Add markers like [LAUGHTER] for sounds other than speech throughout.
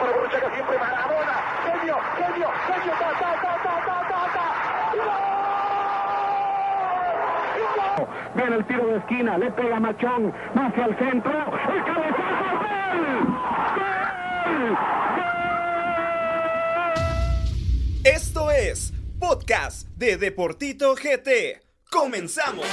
Llega siempre Maradona. Genio, genio, genio. Ta, ta, ta, ta, ta, ta, ta. ¡Gol! Viene el tiro de esquina, le pega Machón, hacia el centro, el cabezazo, ¡gol! ¡Gol! Esto es Podcast de Deportito GT. ¡Comenzamos!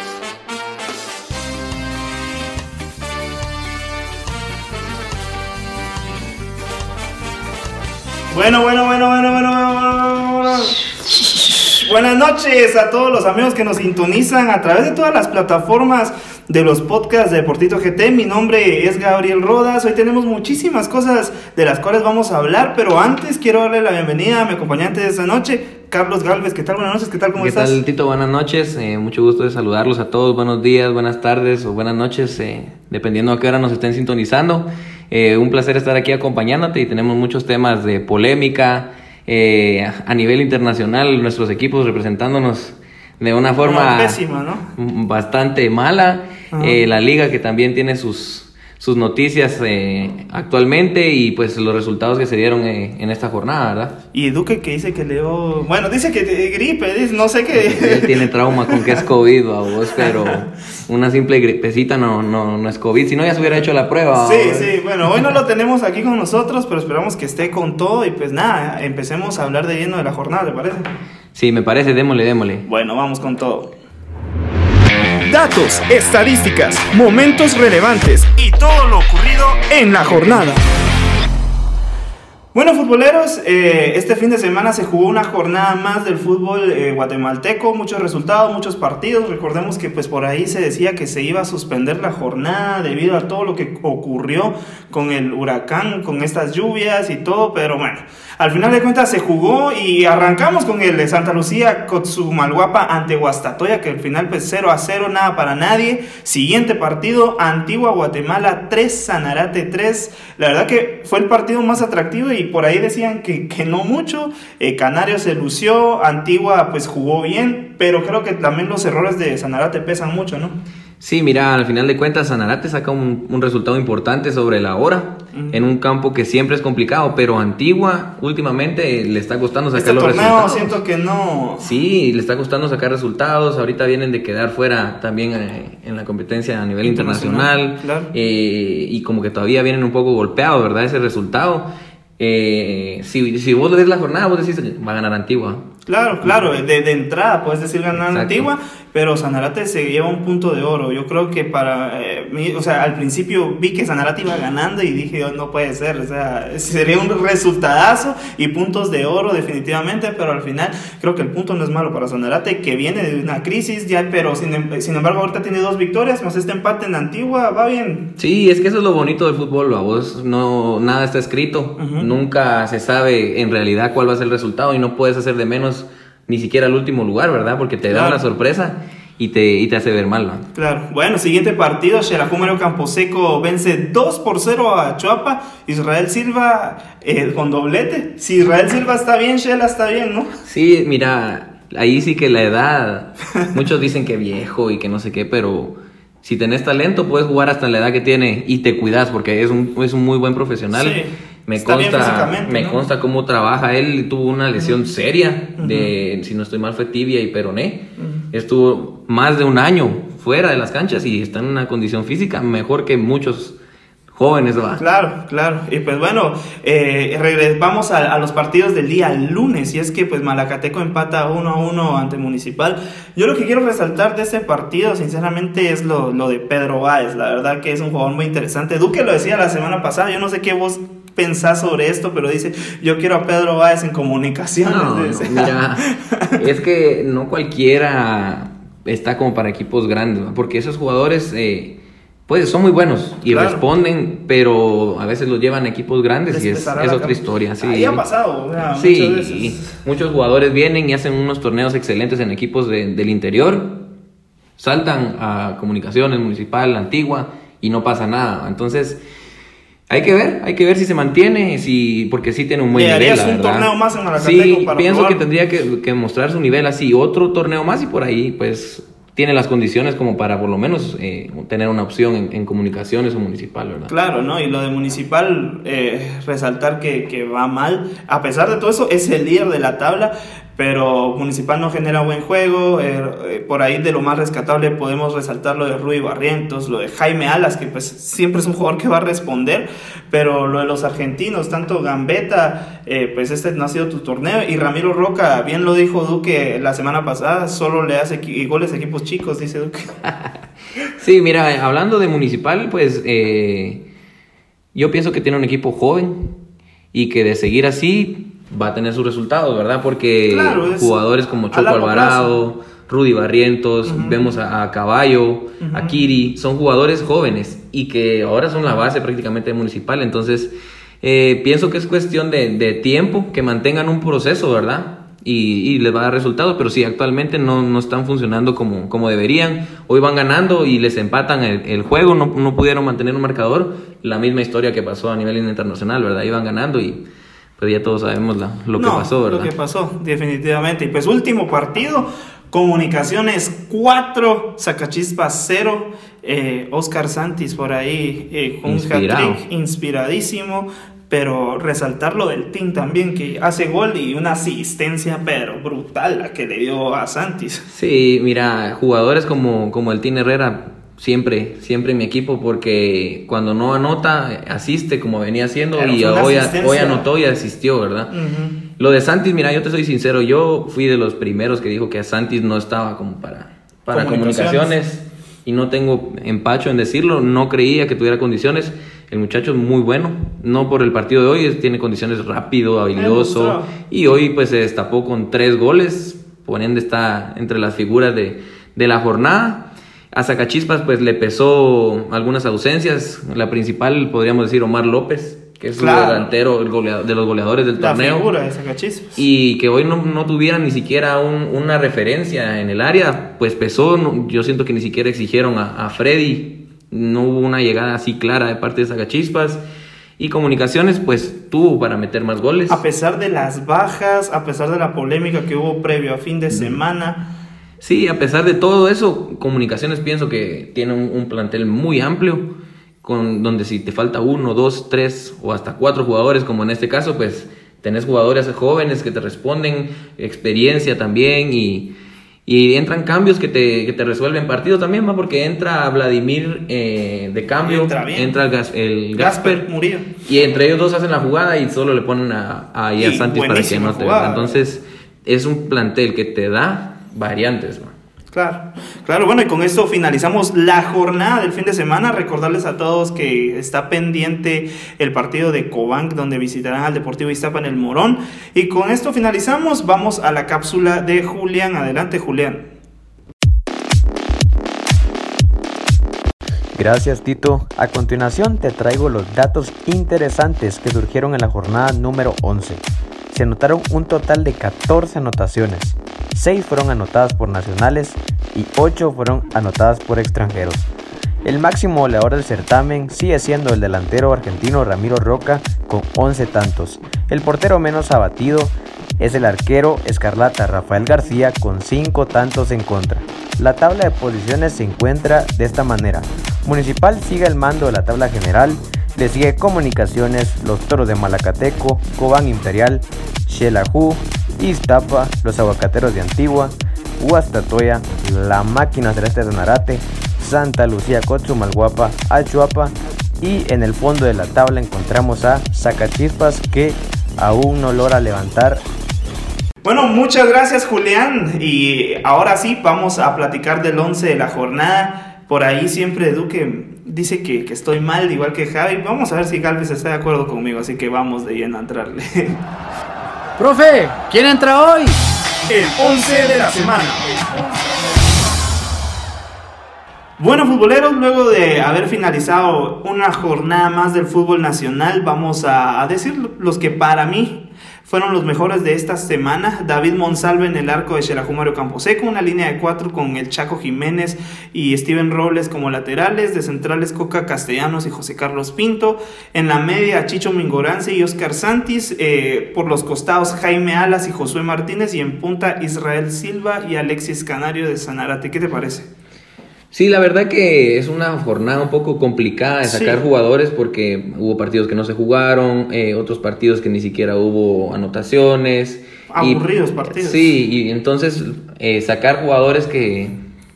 Bueno, bueno, bueno, bueno, bueno, bueno, bueno, bueno. [LAUGHS] Buenas noches a todos los amigos que nos sintonizan a través de todas las plataformas de los podcasts de Deportito GT. Mi nombre es Gabriel Rodas. Hoy tenemos muchísimas cosas de las cuales vamos a hablar, pero antes quiero darle la bienvenida a mi acompañante de esta noche, Carlos Galvez. ¿Qué tal? Buenas noches, ¿qué tal? ¿Cómo ¿Qué estás? tal, Tito? Buenas noches. eh, mucho gusto de saludarlos a todos. Buenos días, buenas tardes o buenas noches, eh, dependiendo a qué hora nos estén sintonizando. Eh, un placer estar aquí acompañándote y tenemos muchos temas de polémica eh, a nivel internacional, nuestros equipos representándonos de una forma Una pésima, ¿no? bastante mala. Eh, la liga que también tiene sus, sus noticias eh, actualmente y pues los resultados que se dieron eh, en esta jornada, ¿verdad? Y Duque que dice que le dio... Bueno, dice que te- gripe, dice, no sé Él qué. tiene trauma con que es COVID, a vos, pero una simple gripecita no, no, no es COVID. Si no, ya se hubiera hecho la prueba. Sí, sí, bueno, hoy no lo tenemos aquí con nosotros, pero esperamos que esté con todo y pues nada, empecemos a hablar de lleno de la jornada, ¿te parece? Sí, me parece, démosle, démosle. Bueno, vamos con todo. Datos, estadísticas, momentos relevantes y todo lo ocurrido en la jornada. Bueno, futboleros, eh, este fin de semana se jugó una jornada más del fútbol eh, guatemalteco, muchos resultados, muchos partidos. Recordemos que pues por ahí se decía que se iba a suspender la jornada debido a todo lo que ocurrió con el huracán, con estas lluvias y todo, pero bueno, al final de cuentas se jugó y arrancamos con el de Santa Lucía Cotzumalguapa ante Guastatoya, que al final pues 0 a 0, nada para nadie. Siguiente partido, Antigua Guatemala 3, Sanarate 3. La verdad que fue el partido más atractivo y por ahí decían que, que no mucho. Eh, Canario se lució, Antigua pues jugó bien, pero creo que también los errores de Sanarate pesan mucho, ¿no? Sí, mira, al final de cuentas, Sanarate saca un, un resultado importante sobre la hora en un campo que siempre es complicado, pero Antigua últimamente le está costando sacar Este los torneo resultados. siento que no... Sí, le está costando sacar resultados. Ahorita vienen de quedar fuera también eh, en la competencia a nivel Internacional, internacional. claro. eh, y como que todavía vienen un poco golpeados, ¿verdad? Ese resultado. Eh, si, si vos ves la jornada, vos decís, va a ganar Antigua. Claro, claro, de, de entrada puedes decir ganar Exacto. Antigua, pero Sanarate se lleva un punto de oro. Yo creo que para eh, mí, o sea, al principio vi que Sanarate iba ganando y dije, "Oh, no puede ser, o sea, sería un resultadazo y puntos de oro definitivamente, pero al final creo que el punto no es malo para Sanarate, que viene de una crisis ya, pero sin, em- sin embargo ahorita tiene dos victorias, más este empate en Antigua, va bien. Sí, es que eso es lo bonito del fútbol, a vos no nada está escrito, Ujú. nunca se sabe en realidad cuál va a ser el resultado y no puedes hacer de menos ni siquiera el último lugar, ¿verdad? Porque te da una sorpresa y te, y te hace ver mal, ¿va? Claro, bueno, siguiente partido, Xelajú Camposeco vence 2 por 0 a Chuapa, Israel Silva eh, con doblete. Si Israel Silva está bien, Shela está bien, ¿no? Sí, mira, ahí sí que la edad, muchos dicen que viejo y que no sé qué, pero si tenés talento puedes jugar hasta la edad que tiene y te cuidas porque es un, es un muy buen profesional. Sí, Me está bien consta, físicamente, me ¿no? consta cómo trabaja él, tuvo una lesión seria de, si no estoy mal, fue tibia y peroné. Estuvo más de un año fuera de las canchas y está en una condición física mejor que muchos jóvenes, va. Claro, claro. Y pues bueno, eh, regres- vamos a, a los partidos del día lunes. Y es que pues Malacateco empata 1 a 1 ante Municipal. Yo lo que quiero resaltar de ese partido, sinceramente, es lo, lo de Pedro Báez. La verdad que es un jugador muy interesante. Duque lo decía la semana pasada. Yo no sé qué vos pensás sobre esto, pero dice, yo quiero a Pedro Báez en comunicaciones. No, no, dice. mira, es que no cualquiera está como para equipos grandes, porque esos jugadores eh, pues son muy buenos y Claro. responden, pero a veces los llevan a equipos grandes Les y es, otra cam- historia. Sí. Ahí ha pasado, o sea, muchas Sí, veces. muchos jugadores vienen y hacen unos torneos excelentes en equipos de- del interior, saltan a comunicaciones municipal, antigua y no pasa nada. Entonces, hay que ver, hay que ver si se mantiene, si porque sí tiene un buen ¿Le nivel. harías un verdad. torneo más en Malacateco Sí, para pienso probar? que tendría que, que mostrar su nivel así, otro torneo más y por ahí, pues tiene las condiciones como para por lo menos eh, tener una opción en, en, comunicaciones o municipal, ¿verdad? Claro, ¿no? Y lo de municipal, eh, resaltar que, que, va mal, a pesar de todo eso, es el líder de la tabla, pero Municipal no genera buen juego. Eh, eh, por ahí de lo más rescatable podemos resaltar lo de Rui Barrientos, lo de Jaime Alas, que pues siempre es un jugador que va a responder, pero lo de los argentinos, tanto Gambetta, eh, pues este no ha sido tu torneo, y Ramiro Roca, bien lo dijo Duque la semana pasada, solo le hace goles a equipos chicos, dice Duque. [LAUGHS] sí, mira, hablando de Municipal, pues yo pienso que tiene un equipo joven y que de seguir así va a tener sus resultados, ¿verdad? Porque jugadores como Choco Alvarado, Rudy Barrientos, vemos a, Caballo, a Kiri, son jugadores jóvenes y que ahora son la base prácticamente municipal. Entonces, eh, pienso que es cuestión de, tiempo que mantengan un proceso, ¿verdad? Y, les va a dar resultados, pero sí, actualmente no, no, están funcionando como, como deberían. Hoy van ganando y les empatan el, juego, no, no, pudieron mantener un marcador. La misma historia que pasó a nivel internacional, ¿verdad? Iban ganando y pero ya todos sabemos lo que pasó, ¿verdad? Lo que pasó, definitivamente. Y pues último partido, Comunicaciones 4, Sacachispas 0. Eh, Oscar Santis por ahí eh, un hat-trick inspiradísimo. Pero resaltar lo del team también, que hace gol y una asistencia, pero brutal la que le dio a Santis. Sí, mira, jugadores como, como el Team Herrera siempre, siempre en mi equipo, porque cuando no anota, asiste como venía haciendo y hoy, hoy, anotó y asistió, ¿verdad? Lo de Santis, mira, yo te soy sincero, yo fui de los primeros que dijo que a Santis no estaba como para, para comunicaciones. y no tengo empacho en decirlo, no creía que tuviera condiciones. El muchacho es muy bueno, no por el partido de hoy, tiene condiciones rápido, habilidoso y hoy pues se destapó con tres goles, por ende está entre las figuras de, de la jornada a Zacachispas pues le pesó algunas ausencias. La principal podríamos decir Omar López, que es el delantero de los goleadores del torneo. Figura de Zacachispas. Y que hoy no, no tuviera ni siquiera una referencia en el área, pues pesó. yo siento que ni siquiera exigieron a, Freddy. No hubo una llegada así clara de parte de Zacachispas. Y Comunicaciones, pues tuvo para meter más goles. A pesar de las bajas, a pesar de la polémica que hubo previo a fin de semana Sí, a pesar de todo eso, Comunicaciones pienso que tiene un, plantel muy amplio, con, donde si te falta uno, dos, tres o hasta cuatro jugadores, como en este caso, pues tenés jugadores jóvenes que te responden, experiencia también y, y entran cambios que te, que te resuelven partidos también, ¿va? porque entra Vladimir eh, de cambio, entra, el, Gasper, y entre ellos dos hacen la jugada y solo le ponen a, a, a Santis para que no te Entonces es un plantel que te da variantes. Claro, claro, bueno, y con esto finalizamos la jornada del fin de semana. Recordarles a todos que está pendiente el partido de Cobanc, donde visitarán al Deportivo Iztapa en el Morón. Y con esto finalizamos, vamos a la cápsula de Julián. Adelante, Julián. Gracias Tito. A continuación te traigo los datos interesantes que surgieron en la jornada número 11. Se anotaron un total de 14 anotaciones, 6 fueron anotadas por nacionales y 8 fueron anotadas por extranjeros. El máximo goleador del certamen sigue siendo el delantero argentino Ramiro Roca con 11 tantos. El portero menos abatido es el arquero escarlata Rafael García con 5 tantos en contra. La tabla de posiciones se encuentra de esta manera. Municipal sigue el mando de la tabla general, le sigue Comunicaciones, los Toros de Malacateco, Cobán Imperial, Xelajú, Iztapa, los aguacateros de Antigua, Huastatoya, la máquina celeste de Narate, Santa Lucía Cochumalguapa, Achuapa y en el fondo de la tabla encontramos a Zacachispas que aún no logra levantar. Bueno, muchas gracias Julián y ahora sí vamos a platicar del 11 de la jornada. Por ahí siempre Duque dice que, que, estoy mal, igual que Javi. Vamos a ver si Galvez está de acuerdo conmigo, así que vamos de lleno a entrarle. [LAUGHS] Profe, ¿quién entra hoy? El 11 de la semana. Bueno, futboleros, luego de haber finalizado una jornada más del fútbol nacional, vamos a, decir los que para mí fueron los mejores de esta semana. David Monsalve en el arco de Xelajú Mario Camposeco, una línea de cuatro con el Chaco Jiménez y Steven Robles como laterales, de centrales Coca Castellanos y José Carlos Pinto, en la media Chicho Mingorance y Oscar Santis, eh, por los costados Jaime Alas y Josué Martínez y en punta Israel Silva y Alexis Canario de Sanarate. ¿Qué te parece? Sí, la verdad que es una jornada un poco complicada de sacar Sí. jugadores porque hubo partidos que no se jugaron, eh, otros partidos que ni siquiera hubo anotaciones. y- Aburridos partidos. Sí, y entonces eh, sacar jugadores que,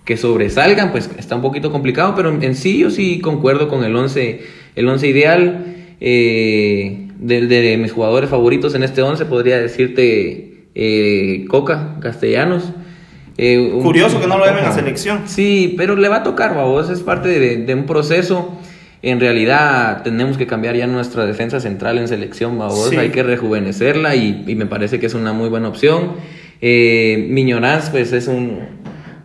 que sobresalgan, pues está un poquito complicado, pero en, en sí yo sí concuerdo con el 11, el 11 ideal. Eh, de, de mis jugadores favoritos en este 11 podría decirte eh, Coca, Castellanos. Eh, un- Curioso que no lo llamen a selección. Sí, pero le va a tocar, babos, es parte de, de un proceso. En realidad tenemos que cambiar ya nuestra defensa central en selección, babos. Sí. Hay que rejuvenecerla y, y me parece que es una muy buena opción. Eh, pues es un,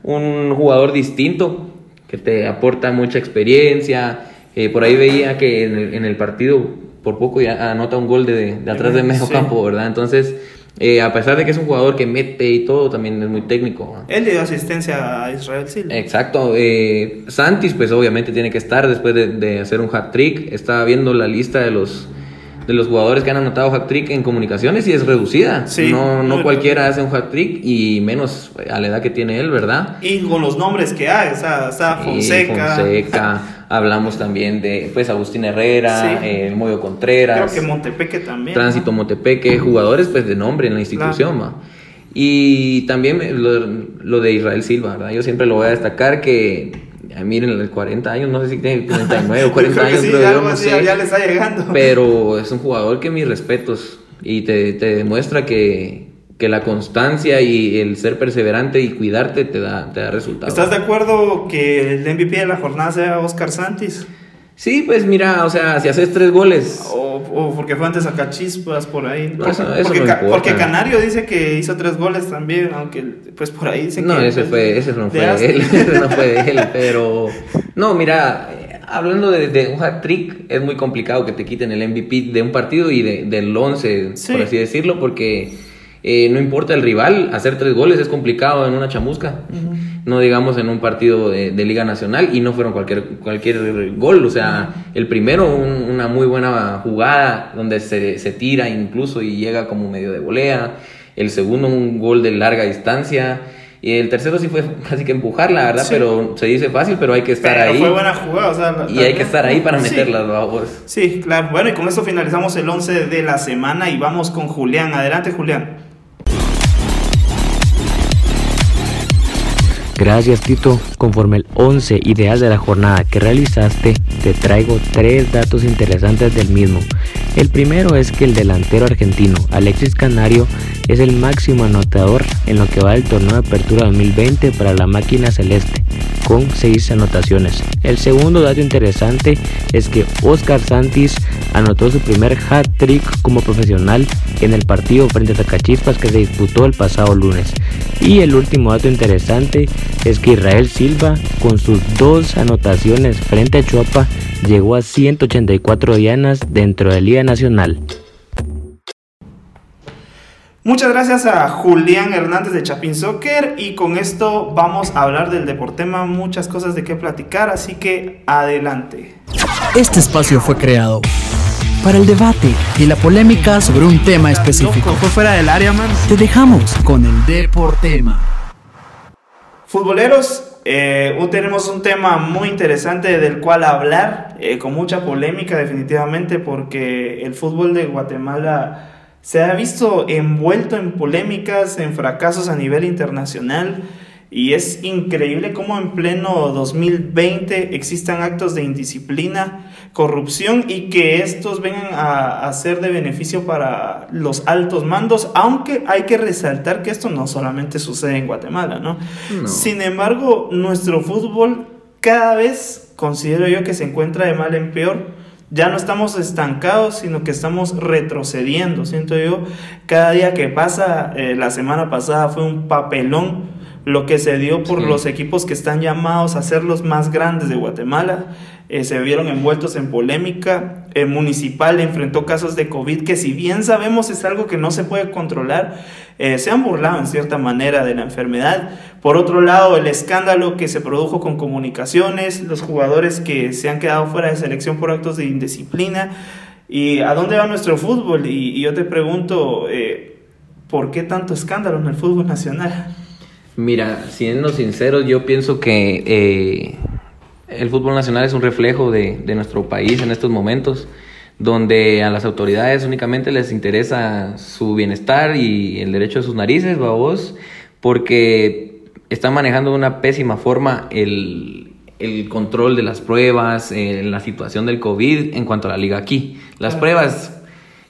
un jugador distinto que te aporta mucha experiencia. Eh, por ahí veía que en el, en el partido por poco ya anota un gol de, de atrás de medio Sí. campo, ¿verdad? Entonces, eh, a pesar de que es un jugador que mete y todo, también es muy técnico. Él le dio asistencia a Israel Silva. Exacto. eh, Santis, pues obviamente tiene que estar después de, de hacer un hat trick. Estaba viendo la lista de los de los jugadores que han anotado hat trick en comunicaciones y es reducida. Sí, no no cualquiera hace un hat trick y menos a la edad que tiene él, ¿verdad? Y con los nombres que hay, o sea, está Fonseca. Fonseca. Hablamos también de pues Agustín Herrera, Sí. eh, el Moyo Creo Contreras. que Montepeque también. Tránsito Montepeque, jugadores pues de nombre en la institución, ma. Y también lo, lo de Israel Silva, ¿verdad? Yo siempre lo voy a destacar que, eh, miren, los 40 años, no sé si tiene 39 o [LAUGHS] 40 Creo que años, sí, creo yo, no sé. ya le está llegando. [LAUGHS] Pero es un jugador que mis respetos y te, te demuestra que, que la constancia y el ser perseverante y cuidarte te da, te da resultados. ¿Estás de acuerdo que el MVP de la jornada sea Oscar Santis? Sí, pues mira, o sea, si haces tres goles, O, o porque fue antes a Cachispas por ahí. No, eso- eso porque, no Ca- importa. porque Canario dice que hizo tres goles también, aunque pues por ahí dice No, que. ese fue, [LAUGHS] ese no fue él, ese no fue de él, pero no, mira, hablando de, de un hat trick, es muy complicado que te quiten el MVP de un partido y de- del 11, Sí. por así decirlo, porque eh, no importa el rival, hacer tres goles es complicado en una chamusca, no digamos en un partido de, de Liga Nacional y no fueron cualquier, cualquier gol, o sea, el primero un- una muy buena jugada donde se, se tira incluso y llega como medio de volea, el segundo un gol de larga distancia. Y el tercero sí fue casi que empujarla, ¿verdad? Sí. Pero se dice fácil, pero hay que estar Pero ahí. fue buena jugada, o sea, la- Y hay que estar ahí para Sí. meterlas, vamos. Sí, claro. Bueno, y con esto finalizamos el 11 de la semana y vamos con Julián. Adelante, Julián. Gracias Tito, conforme el 11 ideal de la jornada que realizaste, te traigo tres datos interesantes del mismo. El primero es que el delantero argentino Alexis Canario es el máximo anotador en lo que va del torneo de apertura 2020 para la máquina celeste, con 6 anotaciones. El segundo dato interesante es que Oscar Santis anotó su primer hat-trick como profesional en el partido frente a Zacachispas que se disputó el pasado lunes. Y el último dato interesante es que Israel Silva, con sus dos anotaciones frente a Chuapa, llegó a 184 dianas dentro de Liga Nacional. Muchas gracias a Julián Hernández de Chapin Soccer y con esto vamos a hablar del Deportema, muchas cosas de qué platicar, así que adelante. Este espacio fue creado para el debate y la polémica sobre un tema específico. fue fuera del área, man. Te dejamos con el Deportema. Futboleros, eh, hoy tenemos un tema muy interesante del cual hablar, eh, con mucha polémica definitivamente, porque el fútbol de Guatemala se ha visto envuelto en polémicas, en fracasos a nivel internacional, y es increíble cómo en pleno 2020 existan actos de indisciplina, corrupción y que estos vengan a, a ser de beneficio para los altos mandos, aunque hay que resaltar que esto no solamente sucede en Guatemala, ¿no? No. Sin embargo, nuestro fútbol cada vez considero yo que se encuentra de mal en peor. Ya no estamos estancados, sino que estamos retrocediendo. Siento yo, cada día que pasa, eh, la semana pasada fue un papelón lo que se dio por Sí. los equipos que están llamados a ser los más grandes de Guatemala. Eh, se vieron envueltos en polémica. El municipal enfrentó casos de COVID que si bien sabemos es algo que no se puede controlar, eh, se han burlado en cierta manera de la enfermedad. Por otro lado, el escándalo que se produjo con comunicaciones, los jugadores que se han quedado fuera de selección por actos de indisciplina. ¿Y a dónde va nuestro fútbol? Y, y yo te pregunto, eh, ¿por qué tanto escándalo en el fútbol nacional? Mira, siendo sinceros, yo pienso que eh, el fútbol nacional es un reflejo de, de nuestro país en estos momentos, donde a las autoridades únicamente les interesa su bienestar y el derecho de sus narices, babos, porque están manejando de una pésima forma el, el control de las pruebas, eh, la situación del COVID en cuanto a la liga aquí. Las pruebas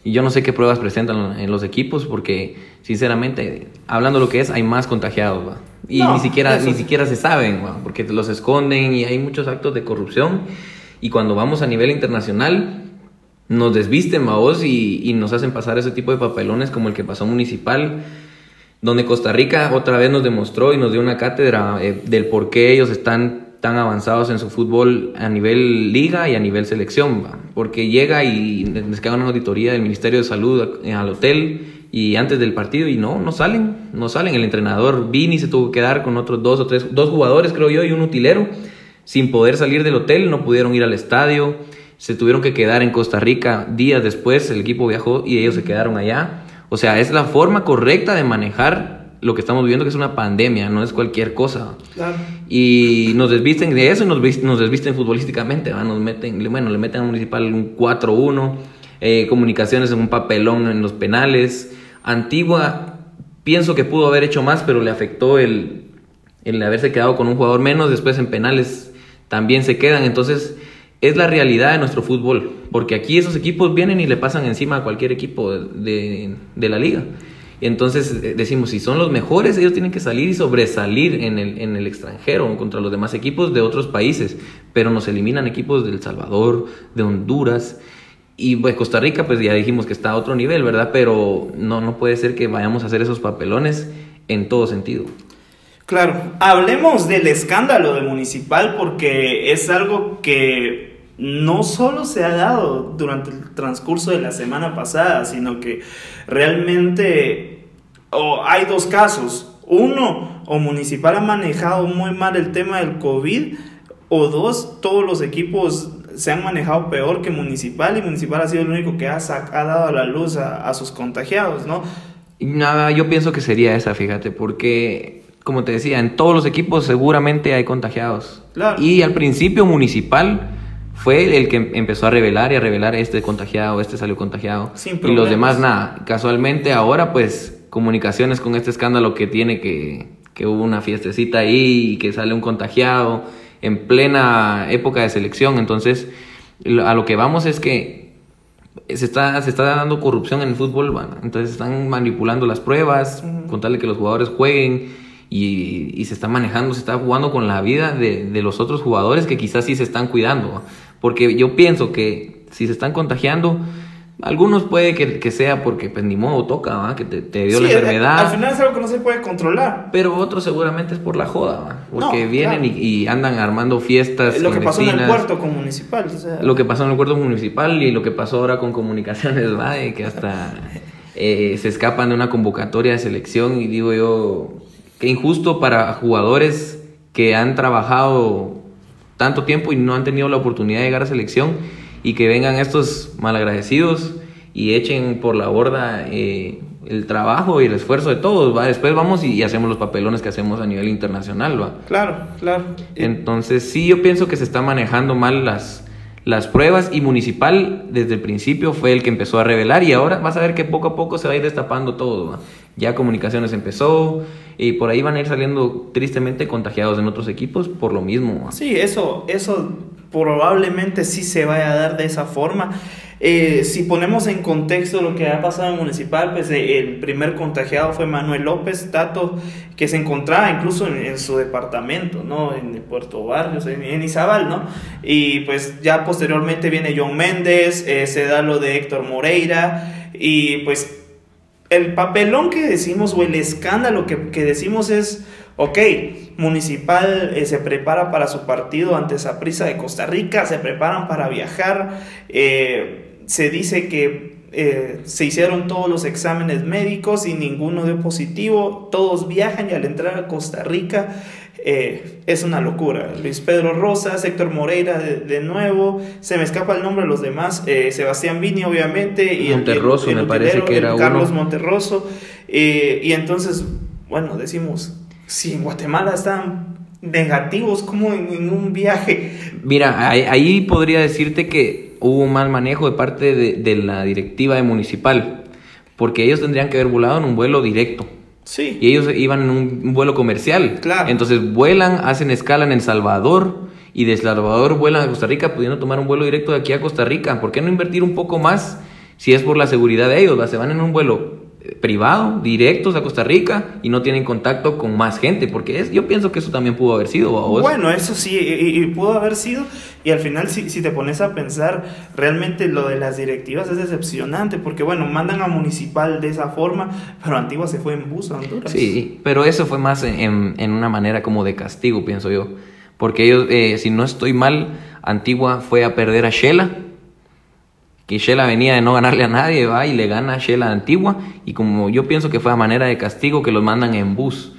y yo no sé qué pruebas presentan en los equipos porque, sinceramente, hablando lo que es, hay más contagiados, ¿va? Y No, ni siquiera ni siquiera se saben, ¿va? Porque los esconden y hay muchos actos de corrupción. Y cuando vamos a nivel internacional, nos desvisten, vos y, y nos hacen pasar ese tipo de papelones como el que pasó municipal, donde Costa Rica otra vez nos demostró y nos dio una cátedra eh, del por qué ellos están tan avanzados en su fútbol a nivel liga y a nivel selección, ¿va? porque llega y les caga una auditoría del Ministerio de Salud al hotel y antes del partido y no, no salen, no salen. El entrenador Vini se tuvo que quedar con otros dos o tres, dos jugadores creo yo y un utilero sin poder salir del hotel, no pudieron ir al estadio, se tuvieron que quedar en Costa Rica días después, el equipo viajó y ellos se quedaron allá. O sea, es la forma correcta de manejar lo que estamos viviendo, que es una pandemia, no es cualquier cosa. Claro. Y nos desvisten de eso y nos, nos desvisten futbolísticamente, ¿va? Nos meten, bueno, le meten al municipal un 4-1, eh, comunicaciones en un papelón en los penales. Antigua, pienso que pudo haber hecho más, pero le afectó el, el haberse quedado con un jugador menos, después en penales también se quedan. Entonces, es la realidad de nuestro fútbol, porque aquí esos equipos vienen y le pasan encima a cualquier equipo de, de- de la liga. Entonces eh, decimos, si son los mejores, ellos tienen que salir y sobresalir en el, en el extranjero contra los demás equipos de otros países, pero nos eliminan equipos de El Salvador, de Honduras. Y pues Costa Rica, pues ya dijimos que está a otro nivel, ¿verdad? Pero no, no puede ser que vayamos a hacer esos papelones en todo sentido. Claro, hablemos del escándalo de Municipal porque es algo que no solo se ha dado durante el transcurso de la semana pasada, sino que realmente oh, hay dos casos. Uno, o Municipal ha manejado muy mal el tema del COVID, o dos, todos los equipos se han manejado peor que Municipal y Municipal ha sido el único que ha, ha dado a la luz a, a sus contagiados, ¿no? Nada, yo pienso que sería esa, fíjate, porque como te decía, en todos los equipos seguramente hay contagiados. Claro. Y al principio municipal fue el que empezó a revelar y a revelar este contagiado, este salió contagiado. Sin y los demás nada. Casualmente ahora pues comunicaciones con este escándalo que tiene que, que hubo una fiestecita ahí y que sale un contagiado en plena época de selección. Entonces a lo que vamos es que se está, se está dando corrupción en el fútbol, bueno, entonces están manipulando las pruebas, con tal de que los jugadores jueguen y, y se está manejando, se está jugando con la vida de, de los otros jugadores que quizás sí se están cuidando, porque yo pienso que si se están contagiando, algunos puede que, que sea porque pues ni modo toca, ¿va? que te, te dio la Sí, enfermedad. Al final es algo que no se puede controlar. Pero otros seguramente es por la joda, ¿va? porque No, vienen claro. y, y andan armando fiestas. Lo que pasó en el puerto con Municipal. o sea, Lo que pasó en el acuerdo municipal y lo que pasó ahora con comunicaciones, ¿va? De que hasta [LAUGHS] eh, se escapan de una convocatoria de selección y digo yo, qué injusto para jugadores que han trabajado tanto tiempo y no han tenido la oportunidad de llegar a selección y que vengan estos malagradecidos y echen por la borda eh, el trabajo y el esfuerzo de todos, ¿va? Después vamos y, y hacemos los papelones que hacemos a nivel internacional, ¿va? Claro, claro. Entonces, sí, yo pienso que se está manejando mal las, las pruebas y Municipal desde el principio fue el que empezó a revelar y ahora vas a ver que poco a poco se va a ir destapando todo. ¿va? Ya Comunicaciones empezó y por ahí van a ir saliendo tristemente contagiados en otros equipos por lo mismo. Sí, eso, eso probablemente sí se vaya a dar de esa forma. Eh, si ponemos en contexto lo que ha pasado en Municipal, pues eh, el primer contagiado fue Manuel López Tato, que se encontraba incluso en, su departamento, ¿no? En Puerto Barrios, en, en Izabal, ¿no? Y pues ya posteriormente viene John Méndez, eh, se da lo de Héctor Moreira, y pues el papelón que decimos o el escándalo que, que decimos es Ok, Municipal eh, se prepara para su partido ante Saprissa de Costa Rica, se preparan para viajar, eh, se dice que eh, se hicieron todos los exámenes médicos y ninguno dio positivo, todos viajan y al entrar a Costa Rica es una locura. Luis Pedro Rosas, Héctor Moreira de, nuevo, se me escapa el nombre de los demás, Sebastián Vini obviamente, y Monterroso, me parece que era Carlos Monterroso, y entonces, bueno, decimos si en Guatemala están negativos como en, un viaje. Mira, ahí, podría decirte que hubo un mal manejo de parte de, la directiva de municipal, porque ellos tendrían que haber volado en un vuelo directo. Sí. Y ellos iban en un, vuelo comercial. Claro. Entonces vuelan, hacen escala en El Salvador y de El Salvador vuelan a Costa Rica pudiendo tomar un vuelo directo de aquí a Costa Rica. ¿Por qué no invertir un poco más si es por la seguridad de ellos? Se van en un vuelo privado, directos a Costa Rica y no tienen contacto con más gente, porque es, yo pienso que eso también pudo haber sido. Bueno, eso sí, y, pudo haber sido, y al final si, si, te pones a pensar, realmente lo de las directivas es decepcionante, porque bueno, mandan a Municipal de esa forma, pero Antigua se fue en bus a Honduras. Sí, pero eso fue más en, en una manera como de castigo, pienso yo, porque ellos, eh, si no estoy mal, Antigua fue a perder a Shela que Shela venía de no ganarle a nadie, va y le gana a Shela Antigua, y como yo pienso que fue a manera de castigo que los mandan en bus.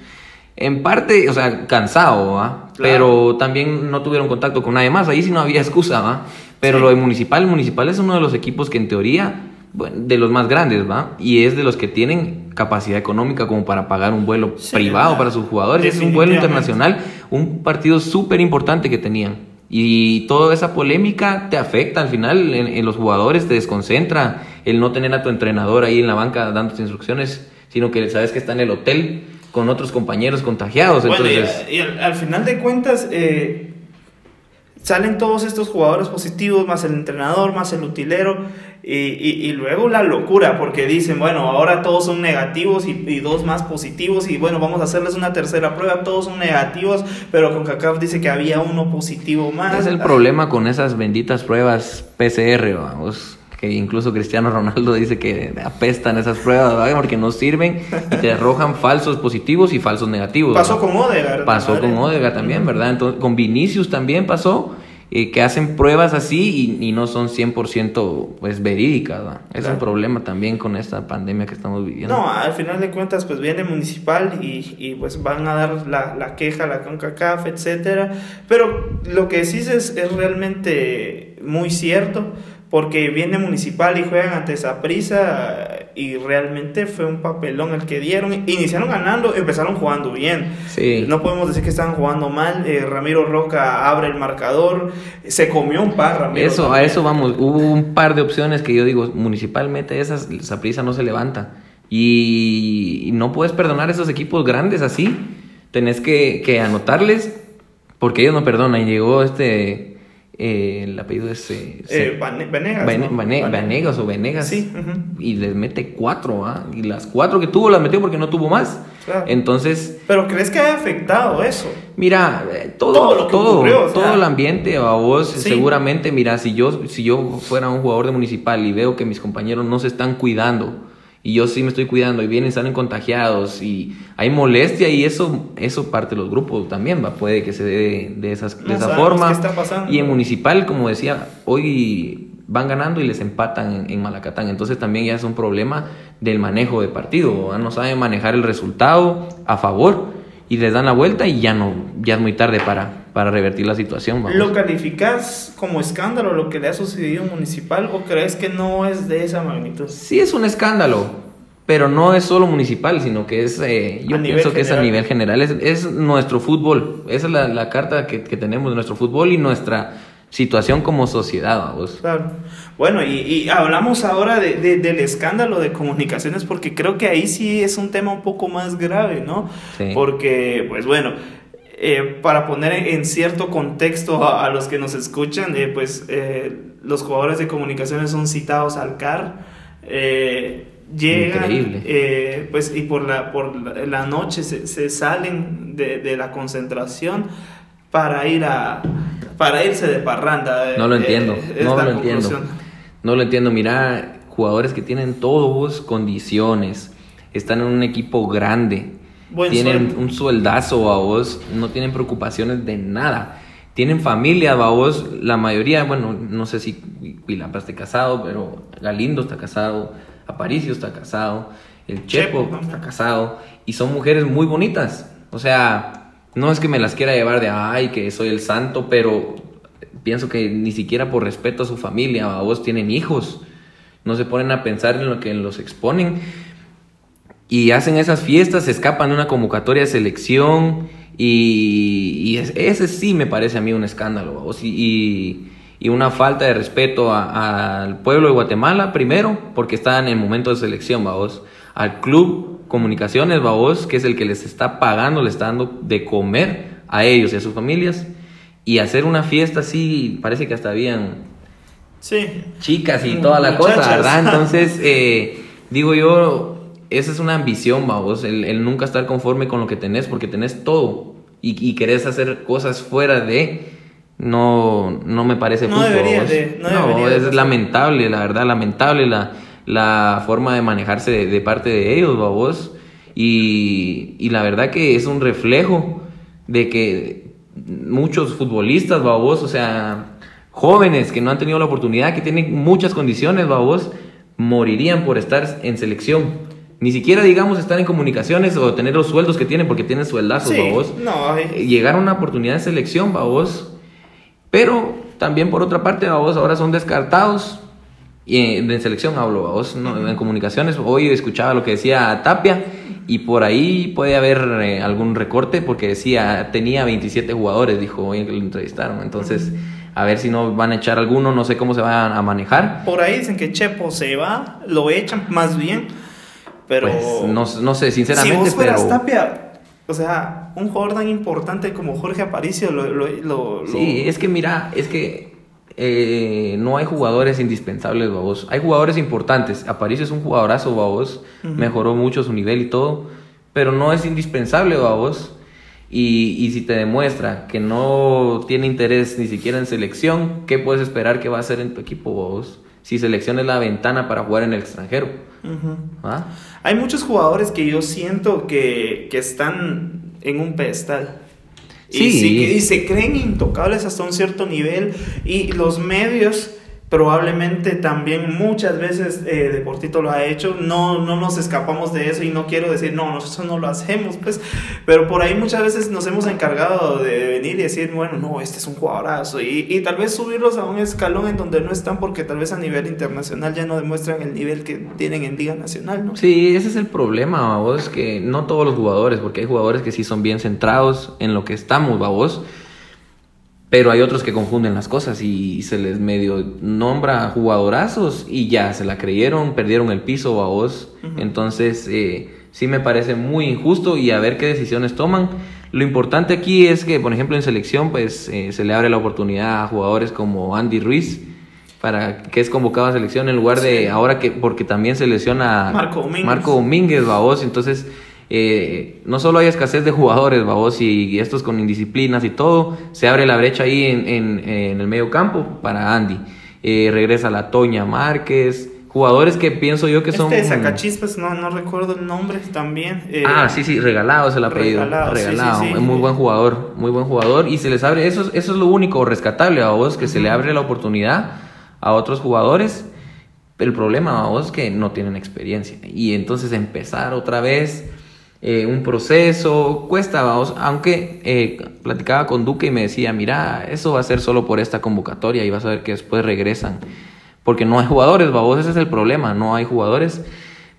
En parte, o sea, cansado, ¿va? Pero también no tuvieron contacto con nadie más, ahí sí no había [LAUGHS] excusa, ¿va? Pero lo de Municipal, Municipal es uno de los equipos que en teoría, bueno, de los más grandes, ¿va? Y es de los que tienen capacidad económica como para pagar un vuelo privado para sus jugadores. Es un vuelo internacional, un partido súper importante que tenían. Y toda esa polémica te afecta al final en, los jugadores, te desconcentra el no tener a tu entrenador ahí en la banca dándote instrucciones, sino que sabes que está en el hotel con otros compañeros contagiados. entonces... y, al, final de cuentas, eh, salen todos estos jugadores positivos, más el entrenador, más el utilero, y, y, luego la locura, porque dicen, bueno, ahora todos son negativos y, dos más positivos, y bueno, vamos a hacerles una tercera prueba, todos son negativos, pero con CACAF dice que había uno positivo más. Es el problema con esas benditas pruebas PCR, vamos que incluso Cristiano Ronaldo dice que apestan esas pruebas porque no sirven y te arrojan falsos positivos y falsos negativos. Pasó con Odegaard. Pasó con Odegaard también, ¿verdad? Entonces, con Vinicius también pasó. Eh, que hacen pruebas así y, no son 100% pues verídicas. Es un problema también con esta pandemia que estamos viviendo. No, al final de cuentas pues viene municipal y, y pues van a dar la, la queja, la CONCACAF, etcétera. Pero lo que decís es, es realmente muy cierto porque viene Municipal y juegan ante esa prisa y realmente fue un papelón el que dieron. Iniciaron ganando, empezaron jugando bien. Sí. No podemos decir que estaban jugando mal. Eh, Ramiro Roca abre el marcador, se comió un par. Ramiro eso, a eso vamos. Hubo un par de opciones que yo digo, municipalmente esas, esa prisa no se levanta. Y, no puedes perdonar a esos equipos grandes así. Tenés que, que anotarles porque ellos no perdonan. Llegó este eh, el apellido es... Eh, eh o Venegas. Sí. Y les mete cuatro, ¿ah? Y las cuatro que tuvo las metió porque no tuvo más. Entonces... ¿Pero crees que haya afectado eso? Mira, eh, todo, todo, todo, el ambiente a vos, seguramente, mira, si yo, si yo fuera un jugador de municipal y veo que mis compañeros no se están cuidando, y yo sí me estoy cuidando y vienen, salen contagiados y hay molestia y eso, eso parte de los grupos también, va, puede que se dé de, esas, de esa forma. Y en municipal, como decía, hoy van ganando y les empatan en, Malacatán, entonces también ya es un problema del manejo de partido, no saben manejar el resultado a favor y les dan la vuelta y ya no, ya es muy tarde para, para revertir la situación. ¿Lo calificas como escándalo lo que le ha sucedido Municipal o crees que no es de esa magnitud? Sí es un escándalo, pero no es solo municipal, sino que es, eh, yo pienso que es a nivel general, es, es nuestro fútbol, esa es la, la carta que, que, tenemos de nuestro fútbol y nuestra situación como sociedad. ¿vos? Claro. Bueno, y, y hablamos ahora de, de, del escándalo de comunicaciones porque creo que ahí sí es un tema un poco más grave, ¿no? Sí. Porque, pues bueno, eh, para poner en cierto contexto a, los que nos escuchan, eh, pues eh, los jugadores de comunicaciones son citados al CAR, llegan, pues y por la, por la noche se, salen de, la concentración para ir a para irse de parranda. No lo entiendo, no lo entiendo. No lo entiendo, mira, jugadores que tienen todos condiciones, están en un equipo grande Buen tienen sueldo. un sueldazo, a vos, no tienen preocupaciones de nada. Tienen familia, a vos, la mayoría, bueno, no sé si Pilapa esté casado, pero Galindo está casado, Aparicio está casado, el Chepo Chepo, está casado, y son mujeres muy bonitas. O sea, no es que me las quiera llevar de, ay, que soy el santo, pero pienso que ni siquiera por respeto a su familia, a vos tienen hijos. No se ponen a pensar en lo que los exponen y hacen esas fiestas, se escapan de una convocatoria de selección y, y es- ese sí me parece a mí un escándalo ¿vamos? y, una falta de respeto al pueblo de Guatemala primero porque están en momento de selección, vamos, al club Comunicaciones, vamos, que es el que les está pagando, les está dando de comer a ellos y a sus familias y hacer una fiesta así, parece que hasta habían Sí. chicas y toda la cosa, Muchachas. ¿verdad? [LAUGHS] Entonces, eh, digo yo, esa es una ambición, vamos, el, el nunca estar conforme con lo que tenés, porque tenés todo y, y querés hacer cosas fuera de, no, no me parece No justo. debería de- no debería de es pasar. lamentable, la verdad, lamentable la, la forma de manejarse de, de parte de ellos, vamos. Y, y la verdad que es un reflejo de que muchos futbolistas, babos, o sea, jóvenes que no han tenido la oportunidad, que tienen muchas condiciones, babos, morirían por estar en selección. Ni siquiera, digamos, estar en comunicaciones o tener los sueldos que tienen, porque tienen sueldazos, Sí, babos. no, eh, Llegar a una oportunidad de selección, babos. Pero también, por otra parte, babos, ahora son descartados. Y en, en selección hablo, no, en comunicaciones. Hoy escuchaba lo que decía Tapia. Y por ahí puede haber eh, algún recorte porque decía, tenía 27 jugadores, dijo hoy que lo entrevistaron. Entonces, a ver si no van a echar alguno, no sé cómo se van a manejar. por ahí dicen que Chepo se va, lo echan más bien, pero Pues no, no sé, si sinceramente, vos fueras pero... Tapia, o sea, un jugador tan importante como Jorge Aparicio lo, lo, lo- Sí, lo- es que mira, es que eh, no hay jugadores indispensables, babos. Hay jugadores importantes. Aparicio es un jugadorazo, babos. Mejoró mucho su nivel y todo. Pero no es indispensable, babos. Y, y si te demuestra que no tiene interés ni siquiera en selección, ¿qué puedes esperar que va a hacer en tu equipo, babos? Si selección es la ventana para jugar en el extranjero. ¿Ah? Hay muchos jugadores que yo siento que, que están en un pedestal. Sí. y se creen intocables hasta un cierto nivel. Y los medios, probablemente también muchas veces eh, Deportito lo ha hecho. No, no nos escapamos de eso y no quiero decir, no, nosotros no lo hacemos, pues. Pero por ahí muchas veces nos hemos encargado de venir y decir, bueno, no, este es un jugadorazo. Y, y tal vez subirlos a un escalón en donde no están porque tal vez a nivel internacional ya no demuestran el nivel que tienen en Liga Nacional, ¿no? Sí, ese es el problema, babos, que no todos los jugadores, porque hay jugadores que sí son bien centrados en lo que estamos, babos, pero hay otros que confunden las cosas y se les medio nombra jugadorazos y ya se la creyeron, perdieron el piso, babos. Entonces, eh, sí me parece muy injusto y a ver qué decisiones toman. Lo importante aquí es que, por ejemplo, en selección, pues eh, se le abre la oportunidad a jugadores como Andy Ruiz, para que es convocado a selección en lugar de ahora que porque también se lesiona Marco Domínguez. Marco Domínguez, babos, entonces eh, no solo hay escasez de jugadores, babos, y, y estos con indisciplinas y todo, se abre la brecha ahí en, en- en el medio campo para Andy. Eh, regresa la Toña Márquez, jugadores que pienso yo que son... Este Sacachispas, no, no recuerdo el nombre también. eh, Ah, sí, sí, regalado es el apellido. Regalado, Regalado, sí, sí, sí. es muy buen jugador, muy buen jugador. Y se les abre, eso, es- eso es lo único rescatable a vos, que se le abre la oportunidad a otros jugadores. El problema a vos es que no tienen experiencia. Y entonces empezar otra vez eh, un proceso cuesta, vamos. Aunque eh, platicaba con Duque y me decía, mira, eso va a ser solo por esta convocatoria y vas a ver que después regresan. Porque no hay jugadores, babos, ese es el problema, no hay jugadores.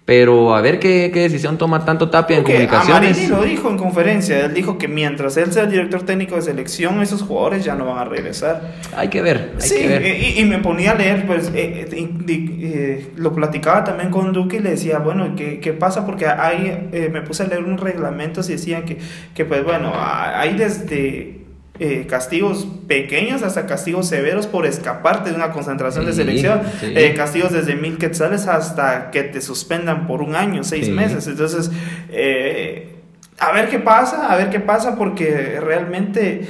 Pero a ver qué, qué decisión toma tanto Tapia en porque comunicaciones. Amarini lo dijo en conferencia. Él dijo que mientras él sea el director técnico de selección, esos jugadores ya no van a regresar. Hay que ver, hay Sí, que ver. y, y me ponía a leer, pues eh, eh, eh, lo platicaba también con Duque y le decía, bueno, ¿qué, qué pasa? Porque ahí eh, me puse a leer unos reglamentos y decían que, que pues bueno, a- hay desde eh, castigos pequeños hasta castigos severos por escaparte de una concentración de selección, sí. Eh, castigos desde mil quetzales hasta que te suspendan por un año, seis Sí. meses. Entonces, eh, a ver qué pasa, a ver qué pasa, porque realmente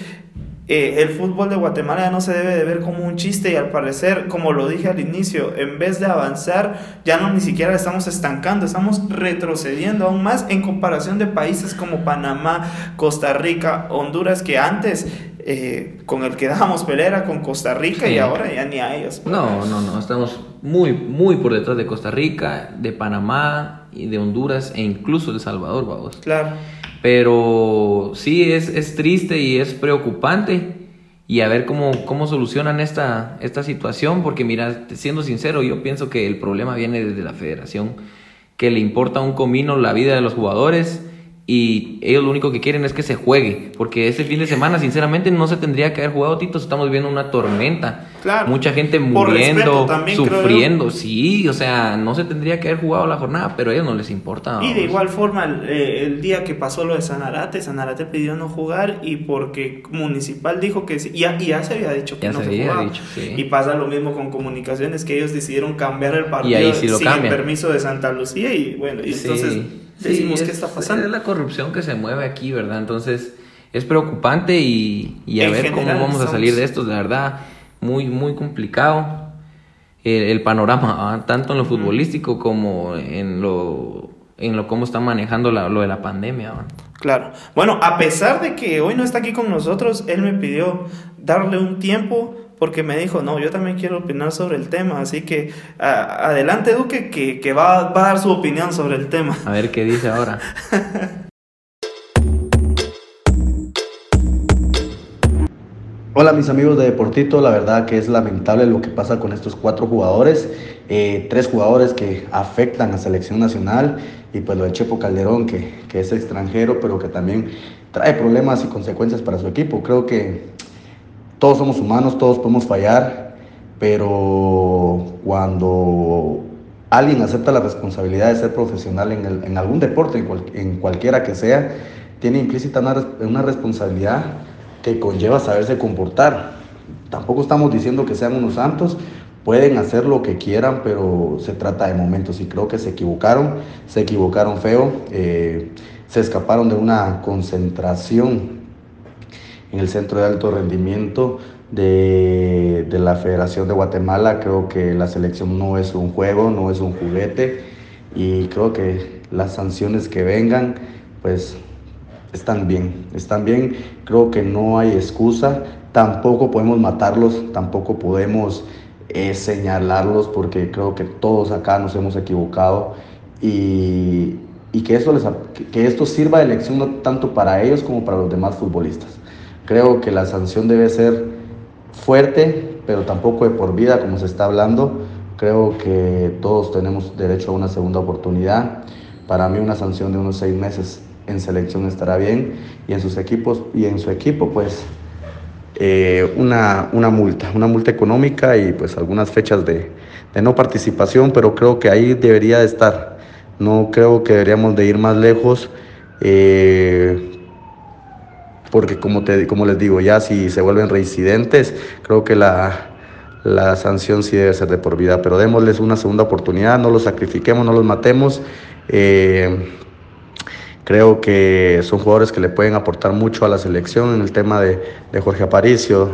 eh, el fútbol de Guatemala ya no se debe de ver como un chiste y al parecer, como lo dije al inicio, en vez de avanzar, ya no ni siquiera estamos estancando, estamos retrocediendo aún más en comparación de países como Panamá, Costa Rica, Honduras, que antes eh, con el que dábamos pelea con Costa Rica y ahora ya ni a ellos. No, no, no, estamos muy, muy por detrás de Costa Rica, de Panamá y de Honduras e incluso de El Salvador, vamos. Claro. Pero sí, es, es triste y es preocupante. Y a ver cómo, cómo solucionan esta, esta situación, porque mira, siendo sincero, yo pienso que el problema viene desde la federación, que le importa un comino la vida de los jugadores y ellos lo único que quieren es que se juegue, porque ese fin de semana sinceramente no se tendría que haber jugado Tito, estamos viviendo una tormenta, Claro. mucha gente muriendo, también, sufriendo, sí, o sea, no se tendría que haber jugado la jornada, pero a ellos no les importa. Y de igual forma, el, eh, el día que pasó lo de Sanarate, Sanarate pidió no jugar y porque Municipal dijo que sí, y ya, y ya se había dicho que Ya no se había jugaba. dicho, sí. Y pasa lo mismo con Comunicaciones, que ellos decidieron cambiar el partido ahí sí lo sin cambian. el permiso de Santa Lucía y bueno, y entonces sí, decimos es- qué está pasando. Es la corrupción que se mueve aquí, ¿verdad? Entonces es preocupante y, y a En ver general, cómo vamos a salir de esto, la verdad, muy, muy complicado el, el panorama, ¿ah? tanto en lo futbolístico como en lo, en lo cómo están manejando la- lo de la pandemia. ¿ah? Claro. Bueno, a pesar de que hoy no está aquí con nosotros, él me pidió darle un tiempo porque me dijo, no, yo también quiero opinar sobre el tema, así que a- adelante Duque, que, que va, va a dar su opinión sobre el tema. A ver qué dice ahora. [LAUGHS] Hola mis amigos de Deportito, la verdad que es lamentable lo que pasa con estos cuatro jugadores, eh, tres jugadores que afectan a selección nacional y pues lo de Chepo Calderón que, que es extranjero pero que también trae problemas y consecuencias para su equipo. Creo que todos somos humanos, todos podemos fallar, pero cuando alguien acepta la responsabilidad de ser profesional en, el- en algún deporte, en, cual- en cualquiera que sea, tiene implícita una, una responsabilidad que conlleva saberse comportar. Tampoco estamos diciendo que sean unos santos, pueden hacer lo que quieran, pero se trata de momentos y creo que se equivocaron, se equivocaron feo, eh, se escaparon de una concentración en el Centro de Alto Rendimiento de, de la Federación de Guatemala. Creo que la selección no es un juego, no es un juguete y creo que las sanciones que vengan, pues están bien, están bien. Creo que no hay excusa. Tampoco podemos matarlos, tampoco podemos eh, señalarlos porque creo que todos acá nos hemos equivocado y, y que, esto les, que esto sirva de lección no tanto para ellos como para los demás futbolistas. Creo que la sanción debe ser fuerte, pero tampoco de por vida como se está hablando. Creo que todos tenemos derecho a una segunda oportunidad. Para mí una sanción de unos seis meses en selección estará bien y en sus equipos y en su equipo pues eh, una, una multa, una multa económica y pues algunas fechas de, no participación, pero creo que ahí debería de estar. No creo que deberíamos de ir más lejos. eh, porque como, te, como les digo, ya si se vuelven reincidentes, creo que la, la sanción sí debe ser de por vida, pero démosles una segunda oportunidad, no los sacrifiquemos, no los matemos. Eh, creo que son jugadores que le pueden aportar mucho a la selección en el tema de, de Jorge Aparicio,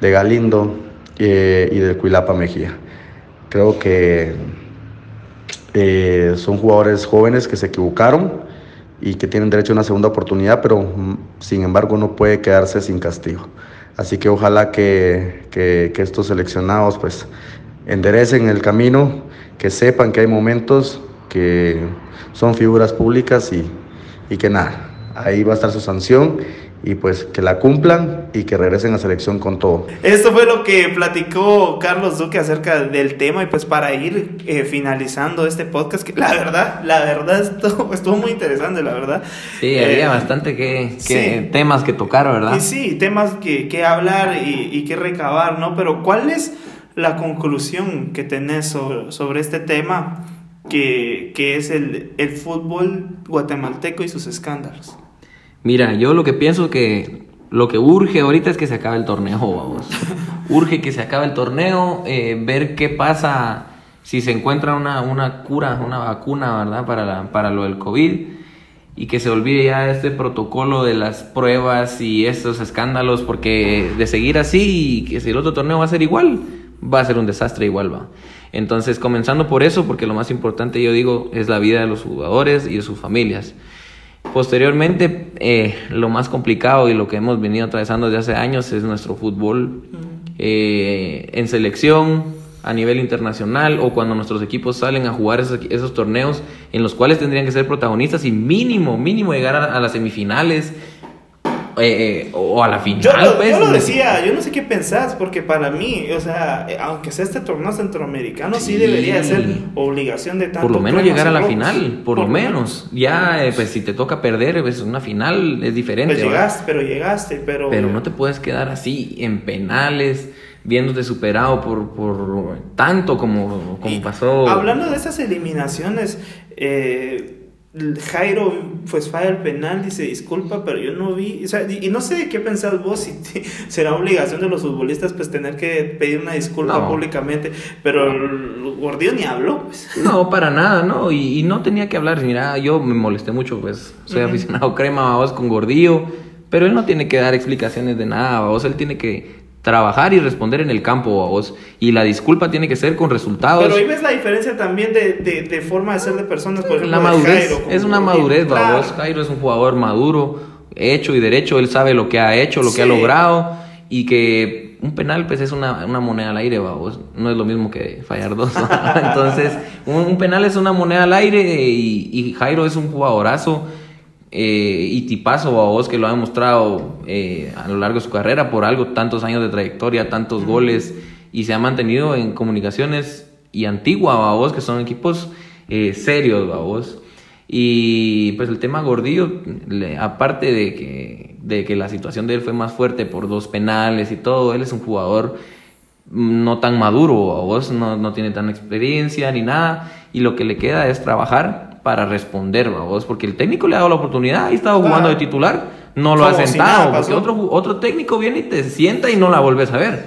de Galindo eh, y del Cuilapa Mejía. Creo que eh, son jugadores jóvenes que se equivocaron y que tienen derecho a una segunda oportunidad, pero mm, sin embargo no puede quedarse sin castigo. Así que ojalá que, que- que estos seleccionados pues enderecen el camino, que sepan que hay momentos que son figuras públicas y, y que nada, ahí va a estar su sanción y pues que la cumplan y que regresen a selección con todo. Esto fue lo que platicó Carlos Duque acerca del tema y pues para ir eh, finalizando este podcast, que la verdad, la verdad [LAUGHS] estuvo, estuvo muy interesante, la verdad. Sí, Eh, había bastante que, que- sí. temas que tocar, ¿verdad? Y sí, temas que, que hablar y, y que recabar, ¿no? Pero ¿cuál es la conclusión que tenés sobre, sobre este tema que, que es el, el fútbol guatemalteco y sus escándalos? Mira, yo lo que pienso que lo que urge ahorita es que se acabe el torneo, vamos. [LAUGHS] urge que se acabe el torneo, eh, ver qué pasa si se encuentra una, una cura, una vacuna, ¿verdad? Para, la- para lo del COVID. y que se olvide ya este protocolo de las pruebas y estos escándalos, porque de seguir así, que si el otro torneo va a ser igual, va a ser un desastre igual, va. Entonces, comenzando por eso, porque lo más importante, yo digo, es la vida de los jugadores y de sus familias. Posteriormente, eh, lo más complicado y lo que hemos venido atravesando desde hace años es nuestro fútbol eh, en selección, a nivel internacional o cuando nuestros equipos salen a jugar esos, torneos en los cuales tendrían que ser protagonistas y mínimo, mínimo llegar a las semifinales eh, eh, o a la final. Yo, lo, pues, yo lo decía, yo no sé qué pensás, porque para mí, o sea, eh, aunque sea este torneo centroamericano, sí, debería ser obligación de tanto. Por lo menos llegar a la final, por, lo menos. Ya, pues si te toca perder, pues una final es diferente. Pues llegaste, pero llegaste, pero. Pero no te puedes quedar así en penales viéndote superado por, por tanto como, como pasó. Hablando de esas eliminaciones, eh, Jairo pues falla el penal, dice disculpa, pero yo no vi, o sea, y, no sé de qué pensás vos, si [LAUGHS] será obligación de los futbolistas pues tener que pedir una disculpa públicamente, pero el Gordillo ni habló. Pues. [LAUGHS] No, para nada, no, y, no tenía que hablar, mira, yo me molesté mucho, pues soy aficionado crema, vos con Gordillo, pero él no tiene que dar explicaciones de nada, vos, él tiene que trabajar y responder en el campo a vos. Y la disculpa tiene que ser con resultados. Pero ahí ves la diferencia también de, de, forma de ser de personas, por ejemplo, la madurez. es una madurez, claro. vos. Jairo es un jugador maduro, hecho y derecho. Él sabe lo que ha hecho, lo que ha logrado. Y que un penal, pues es una, una moneda al aire, vos. No es lo mismo que fallar dos. [LAUGHS] Entonces, un, penal es una moneda al aire y, y Jairo es un jugadorazo eh, y tipazo a vos que lo ha demostrado eh, a lo largo de su carrera por algo, tantos años de trayectoria, tantos goles y se ha mantenido en comunicaciones y antigua a vos que son equipos eh, serios a vos. Y pues el tema Gordillo, aparte de que, de que la situación de él fue más fuerte por dos penales y todo, él es un jugador no tan maduro, a vos no, no tiene tan experiencia ni nada, y lo que le queda es trabajar para responder, vos, porque el técnico le ha dado la oportunidad, ha estado jugando de titular, no lo ha sentado, porque otro, otro técnico viene y te sienta y no la vuelves a ver.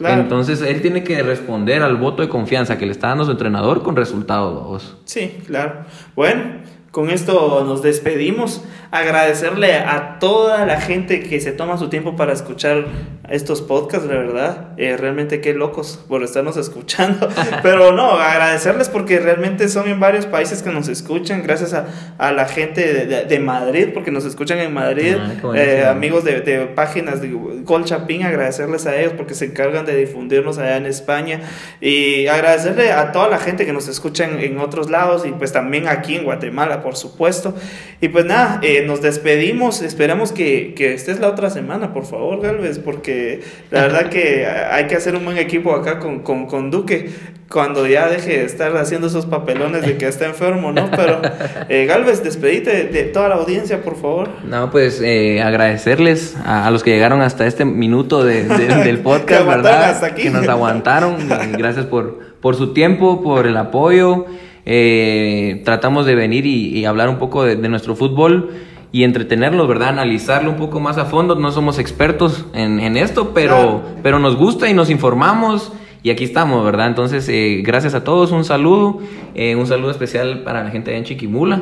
Entonces él tiene que responder al voto de confianza que le está dando su entrenador con resultados, vos. Sí, claro. Bueno, con esto nos despedimos. Agradecerle a toda la gente que se toma su tiempo para escuchar estos podcasts, la verdad. Eh, realmente qué locos por estarnos escuchando. [LAUGHS] Pero no, agradecerles porque realmente son en varios países que nos escuchan. Gracias a, a la gente de, de, Madrid, porque nos escuchan en Madrid. Ah, eh, amigos de, de, páginas de Colchapín, agradecerles a ellos porque se encargan de difundirnos allá en España. Y agradecerle a toda la gente que nos escucha en, en otros lados y pues también aquí en Guatemala, por supuesto. Y pues nada, eh, nos despedimos. Esperamos que, que estés la otra semana, por favor, Galvez, porque la verdad que hay que hacer un buen equipo acá con, con, con Duque cuando ya deje de estar haciendo esos papelones de que está enfermo, ¿no? Pero eh, Galvez, despedite de, toda la audiencia, por favor. No, pues eh, agradecerles a, los que llegaron hasta este minuto de, [LAUGHS] del podcast, ¿verdad? Que nos aguantaron. Gracias por, por su tiempo, por el apoyo. Eh, tratamos de venir y, hablar un poco de nuestro fútbol y entretenerlos, ¿verdad? Analizarlo un poco más a fondo. No somos expertos en, en esto, pero, pero nos gusta y nos informamos. Y aquí estamos, ¿verdad? Entonces, eh, gracias a todos, un saludo, eh, un saludo especial para la gente de en Chiquimula.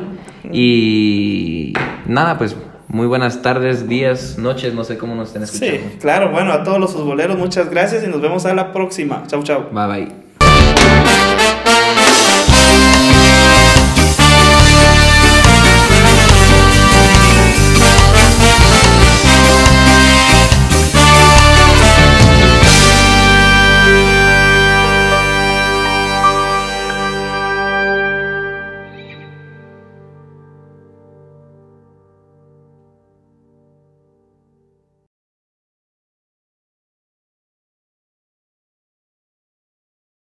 Y nada, pues muy buenas tardes, días, noches, no sé cómo nos estén escuchando. Sí, claro, bueno, a todos los futboleros, muchas gracias y nos vemos a la próxima. Chau, chau. Bye, bye.